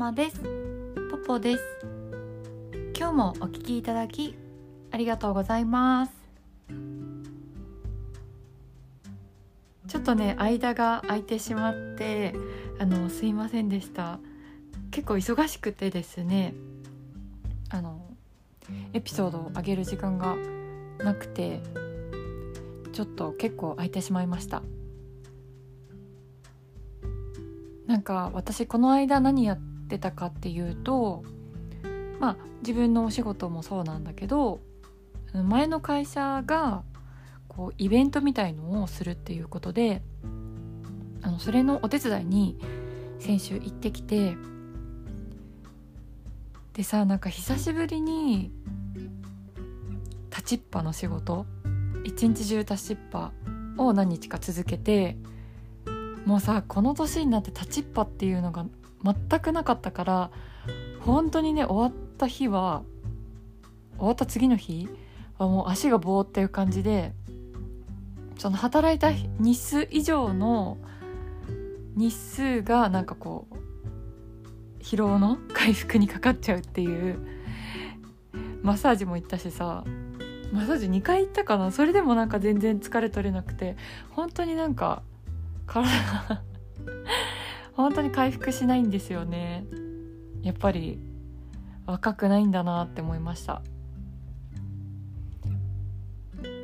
様です。ポポです。今日もお聞きいただきありがとうございます。ちょっとね間が空いてしまってあのすいませんでした。結構忙しくてですねあのエピソードを上げる時間がなくてちょっと結構空いてしまいました。なんか私この間何やってたかっていうとまあ自分のお仕事もそうなんだけど前の会社がこうイベントみたいのをするっていうことであのそれのお手伝いに先週行ってきてでさなんか久しぶりに立ちっぱの仕事一日中立ちっぱを何日か続けてもうさこの年になって立ちっぱっていうのが全くなかったから本当にね終わった日は終わった次の日はもう足が棒っていう感じでその働いた日数以上の日数がなんかこう疲労の回復にかかっちゃうっていうマッサージも行ったしさマッサージ2回行ったかな？それでもなんか全然疲れ取れなくて本当になんか体が本当に回復しないんですよね。やっぱり若くないんだなって思いました。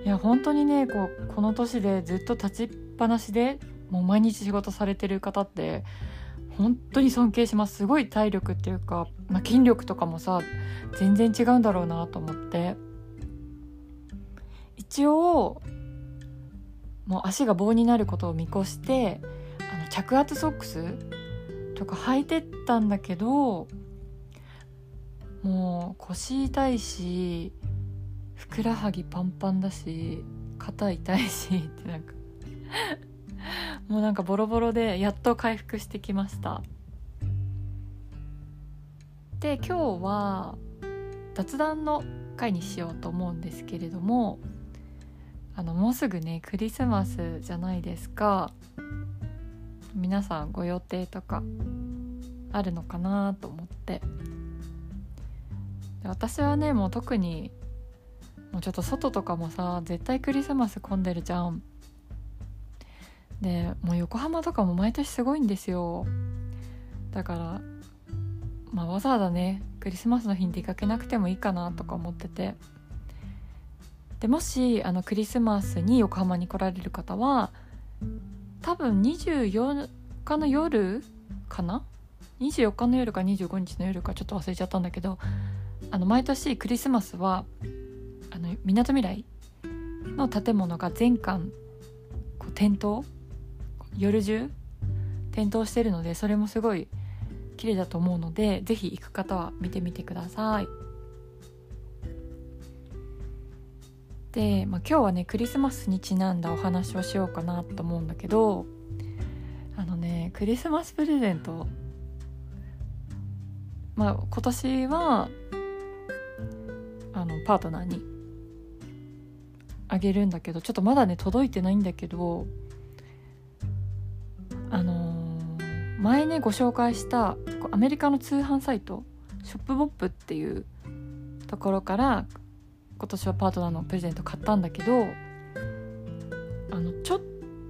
いや本当にねこうこの年でずっと立ちっぱなしでもう毎日仕事されてる方って本当に尊敬します。すごい体力っていうか、まあ、筋力とかもさ全然違うんだろうなと思って。一応もう足が棒になることを見越して着圧ソックス？とか履いてったんだけどもう腰痛いしふくらはぎパンパンだし肩痛いしってなんか もうなんかボロボロでやっと回復してきました。で今日は雑談の回にしようと思うんですけれどもあのもうすぐねクリスマスじゃないですか。皆さんご予定とかあるのかなと思って。私はねもう特にもうちょっと外とかもさ絶対クリスマス混んでるじゃん。でもう横浜とかも毎年すごいんですよ。だからまあわざわざねクリスマスの日に出かけなくてもいいかなとか思ってて。でもしあのクリスマスに横浜に来られる方は多分24日の夜かな？24日の夜か25日の夜かちょっと忘れちゃったんだけどあの毎年クリスマスはあのみなとみらいの建物が全館こう点灯夜中点灯してるのでそれもすごい綺麗だと思うので是非行く方は見てみてください。で、まあ、今日はねクリスマスにちなんだお話をしようかなと思うんだけどあのねクリスマスプレゼントまあ今年はあのパートナーにあげるんだけどちょっとまだね届いてないんだけどあのー、前ねご紹介したアメリカの通販サイトショップボップっていうところから今年はパートナーのプレゼント買ったんだけどあのちょ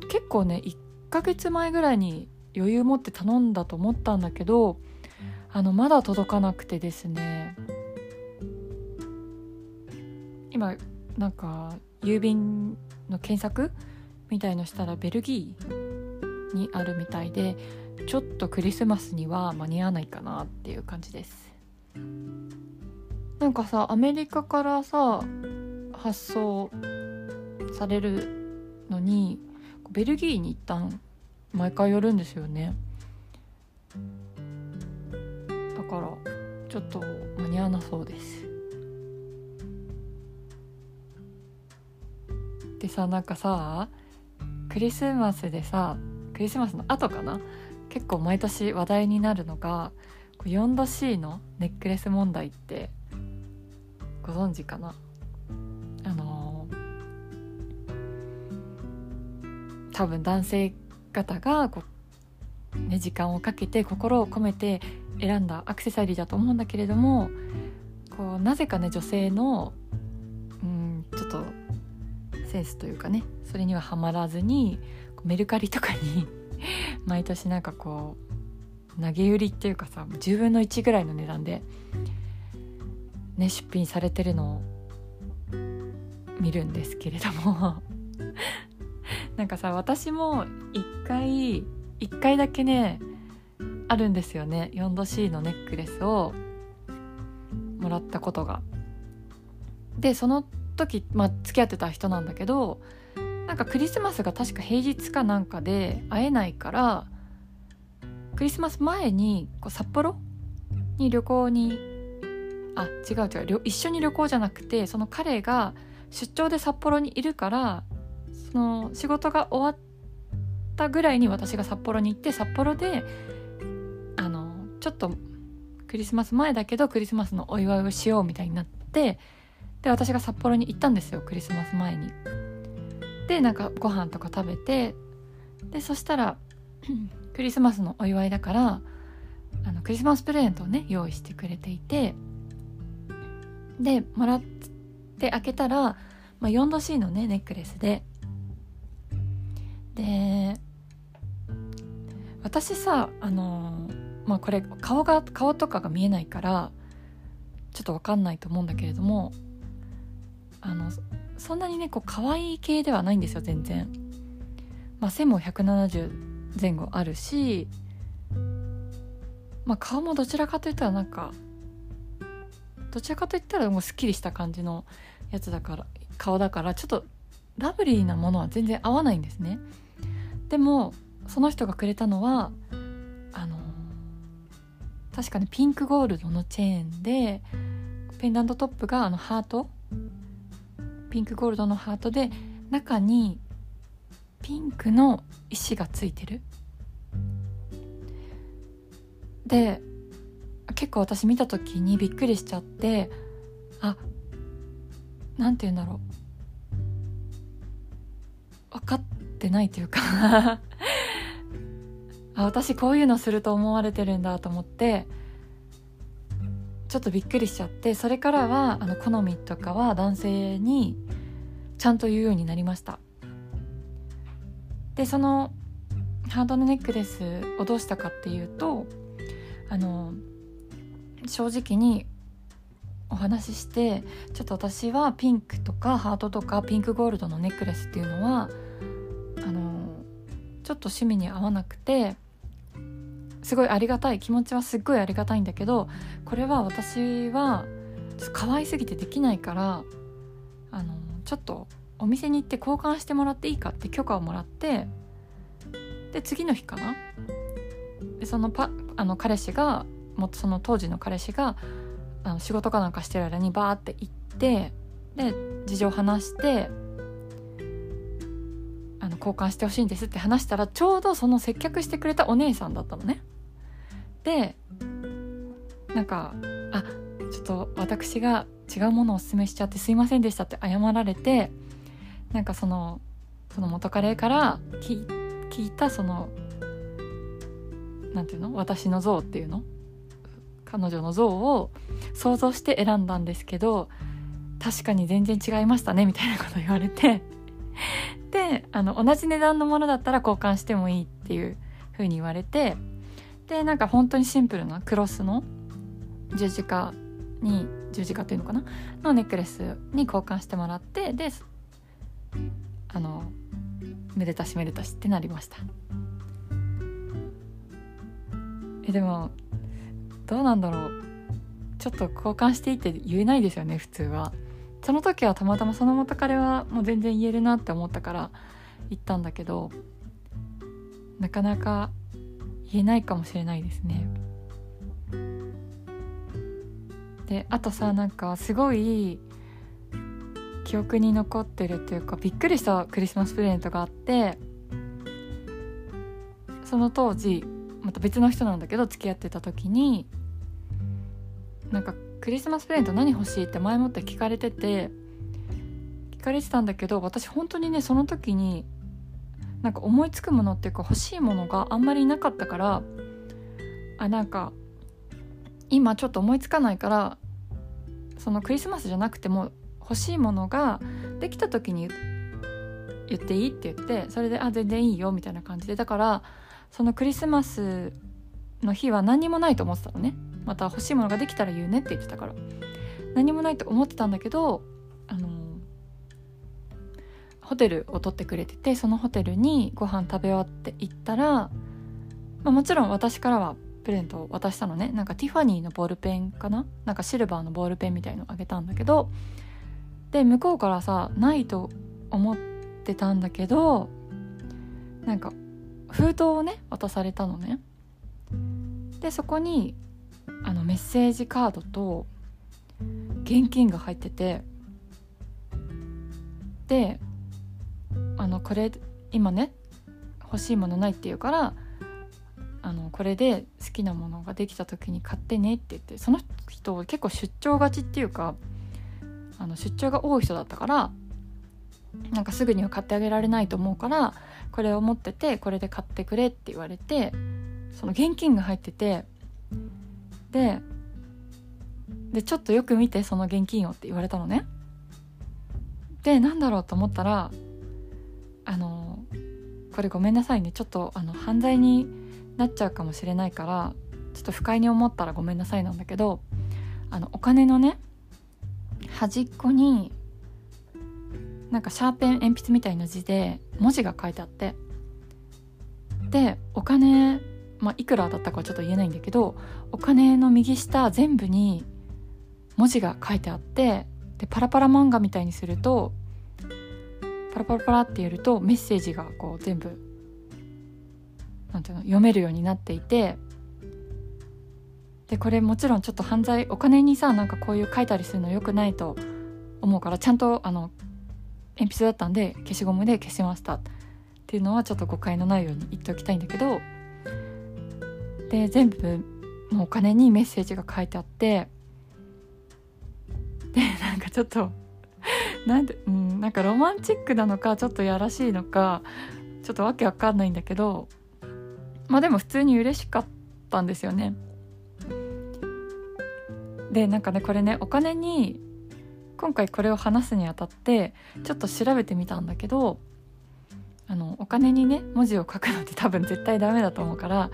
結構ね1ヶ月前ぐらいに余裕持って頼んだと思ったんだけどあのまだ届かなくてですね今なんか郵便の検索みたいのしたらベルギーにあるみたいでちょっとクリスマスには間に合わないかなっていう感じです。なんかさアメリカからさ発送されるのにベルギーに一旦毎回寄るんですよね。だからちょっと間に合わなそうです。でさなんかさクリスマスでさクリスマスの後かな？結構毎年話題になるのが 4°C のネックレス問題って存知かな？あのー、多分男性方がこう、ね、時間をかけて心を込めて選んだアクセサリーだと思うんだけれどもこうなぜかね女性のうんちょっとセンスというかねそれにはハマらずにメルカリとかに 毎年なんかこう投げ売りっていうかさ10分の1ぐらいの値段で、ね、出品されてるのを見るんですけれども なんかさ私も一回一回だけねあるんですよね 4°C のネックレスをもらったことが。でその時、まあ、付き合ってた人なんだけどなんかクリスマスが確か平日かなんかで会えないからクリスマス前にこう札幌に旅行にあ違う違う一緒に旅行じゃなくてその彼が出張で札幌にいるからその仕事が終わったぐらいに私が札幌に行って札幌であのちょっとクリスマス前だけどクリスマスのお祝いをしようみたいになってで私が札幌に行ったんですよクリスマス前に。でなんかご飯とか食べてでそしたらクリスマスのお祝いだからあのクリスマスプレゼントをね用意してくれていてでもらって開けたら、まあ、4°C のねネックレスでで私さあのまあこれ顔が顔とかが見えないからちょっと分かんないと思うんだけれどもあのそんなにねこう可愛い系ではないんですよ全然。まあ、背も170前後あるし、まあ、顔もどちらかといったらなんかどちらかといったらもうすっきりした感じのやつだから顔だからちょっとラブリーなものは全然合わないんですね。でもその人がくれたのはあの確かにピンクゴールドのチェーンでペンダントトップがあのハート。ピンクゴールドのハートで中にピンクの石がついてる。で結構私見た時にびっくりしちゃってあなんて言うんだろう。分かってないというか。あ私こういうのすると思われてるんだと思ってちょっとびっくりしちゃってそれからはあの好みとかは男性にちゃんと言うようになりました。でそのハートのネックレスをどうしたかっていうとあの正直にお話ししてちょっと私はピンクとかハートとかピンクゴールドのネックレスっていうのはあのちょっと趣味に合わなくてすごいありがたい気持ちはすっごいありがたいんだけどこれは私は可愛すぎてできないからあのちょっとお店に行って交換してもらっていいかって許可をもらってで次の日かな？でそのパあの彼氏がもその当時の彼氏があの仕事かなんかしてる間にバーって行ってで事情話してあの交換してほしいんですって話したらちょうどその接客してくれたお姉さんだったのね。でなんか「あちょっと私が違うものをおすすめしちゃってすいませんでした」って謝られてなんかそのその元カレから聞いたそのなんていうの？私の像っていうの？彼女の像を想像して選んだんですけど確かに全然違いましたねみたいなこと言われて。であの同じ値段のものだったら交換してもいいっていう風に言われてでなんか本当にシンプルなクロスの十字架に十字架っていうのかな？のネックレスに交換してもらってであのめでたしめでたしってなりました。えでもどうなんだろう。ちょっと交換していいって言えないですよね普通は。その時はたまたまその元彼はもう全然言えるなって思ったから言ったんだけどなかなか言えないかもしれないですね。であとさなんかすごい記憶に残ってるっていうかびっくりしたクリスマスプレゼントがあってその当時また別の人なんだけど付き合ってた時になんかクリスマスプレゼント何欲しいって前もって聞かれてて聞かれてたんだけど私本当にねその時になんか思いつくものっていうか欲しいものがあんまりなかったからあなんか今ちょっと思いつかないからそのクリスマスじゃなくても欲しいものができた時に言っていいって言ってそれで「あ全然いいよ」みたいな感じで。だからそのクリスマスの日は何もないと思ってたのね。また欲しいものができたら言うねって言ってたから。何もないと思ってたんだけどあのホテルを取ってくれててそのホテルにご飯食べ終わって行ったら、まあ、もちろん私からはプレゼントを渡したのね。なんかティファニーのボールペンかな？なんかシルバーのボールペンみたいのあげたんだけどで向こうからさないと思ってたんだけどなんか封筒をね渡されたのね。でそこにあのメッセージカードと現金が入っててであのこれ今ね欲しいものないって言うからあのこれで好きなものができた時に買ってねって言ってその人結構出張がちっていうかあの出張が多い人だったからなんかすぐには買ってあげられないと思うからこれを持っててこれで買ってくれって言われてその現金が入っててででちょっとよく見てその現金をって言われたのね。でなんだろうと思ったらあのこれごめんなさいね。ちょっとあの犯罪になっちゃうかもしれないからちょっと不快に思ったらごめんなさいなんだけどあのお金のね端っこになんかシャーペン鉛筆みたいな字で文字が書いてあって。でお金、まあ、いくらだったかはちょっと言えないんだけどお金の右下全部に文字が書いてあってでパラパラ漫画みたいにするとパラパラパラってやるとメッセージがこう全部なんていうの読めるようになっていてでこれもちろんちょっと犯罪お金にさなんかこういう書いたりするのよくないと思うからちゃんとあの鉛筆だったんで消しゴムで消しましたっていうのはちょっと誤解のないように言っておきたいんだけどで全部のお金にメッセージが書いてあってでなんかちょっと なんでうんなんかロマンチックなのかちょっとやらしいのかちょっとわけわかんないんだけどまあでも普通に嬉しかったんですよね。でなんかねこれねお金に今回これを話すにあたってちょっと調べてみたんだけどあのお金にね文字を書くのって 多分絶対ダメだと思うから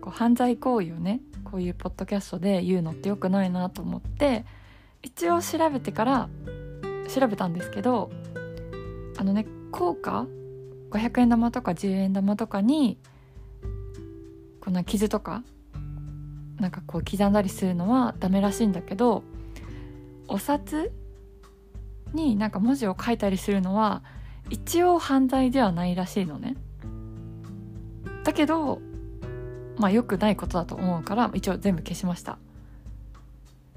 こう犯罪行為をねこういうポッドキャストで言うのって良くないなと思って一応調べてから調べたんですけどあのね効果500円玉とか10円玉とかにこんな傷とかなんかこう刻んだりするのはダメらしいんだけどお札になんか文字を書いたりするのは一応犯罪ではないらしいのね。だけどまあ良くないことだと思うから一応全部消しました。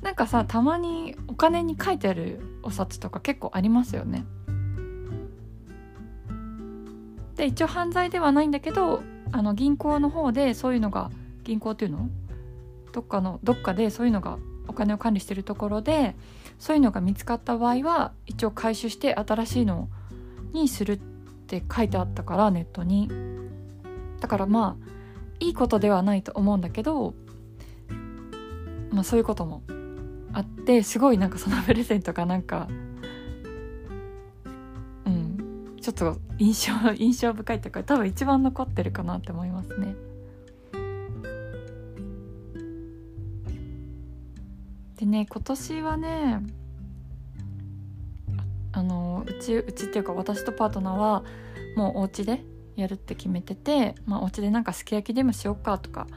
なんかさたまにお金に書いてあるお札とか結構ありますよね。で一応犯罪ではないんだけどあの銀行の方でそういうのが銀行っていうの？どっかのどっかでそういうのがお金を管理してるところでそういうのが見つかった場合は一応回収して新しいのにするって書いてあったからネットにだからまあいいことではないと思うんだけどまあそういうこともあってすごいなんかそのプレゼントがなんかうんちょっと印象印象深いというか多分一番残ってるかなって思いますね。でね今年はねあのうちうちっていうか私とパートナーはもうお家でやるって決めてて、まあ、お家でなんかすき焼きでもしようかとか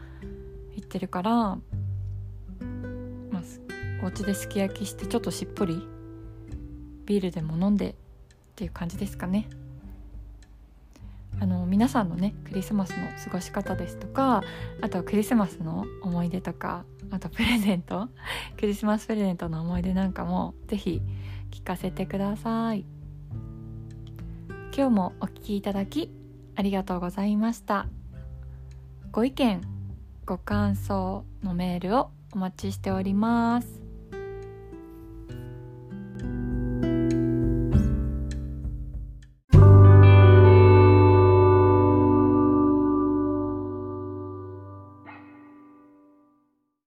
言ってるから、まあ、お家ですき焼きしてちょっとしっぽりビールでも飲んでっていう感じですかね。あの皆さんのねクリスマスの過ごし方ですとかあとクリスマスの思い出とかあとプレゼント クリスマスプレゼントの思い出なんかも是非聞かせてください。今日もお聴きいただきありがとうございました。ご意見ご感想のメールをお待ちしております。